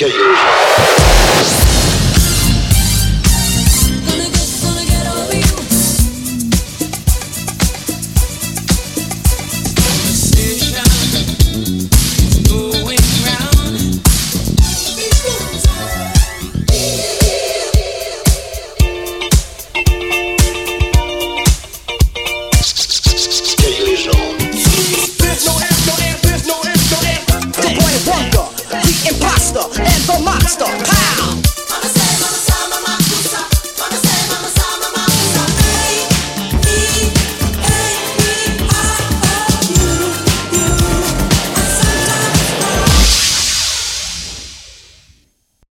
escape. And the monster.